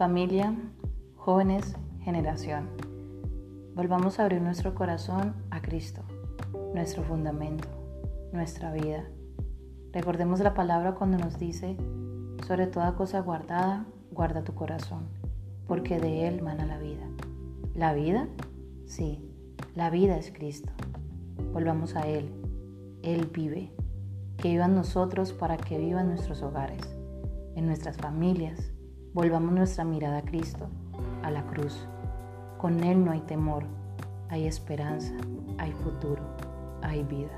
Familia, jóvenes, generación. Volvamos a abrir nuestro corazón a Cristo, nuestro fundamento, nuestra vida. Recordemos la palabra cuando nos dice, sobre toda cosa guardada, guarda tu corazón, porque de él mana la vida. ¿La vida? Sí, la vida es Cristo. Volvamos a Él. Él vive. Que viva en nosotros para que viva en nuestros hogares, en nuestras familias. Volvamos nuestra mirada a Cristo, a la cruz. Con Él no hay temor, hay esperanza, hay futuro, hay vida.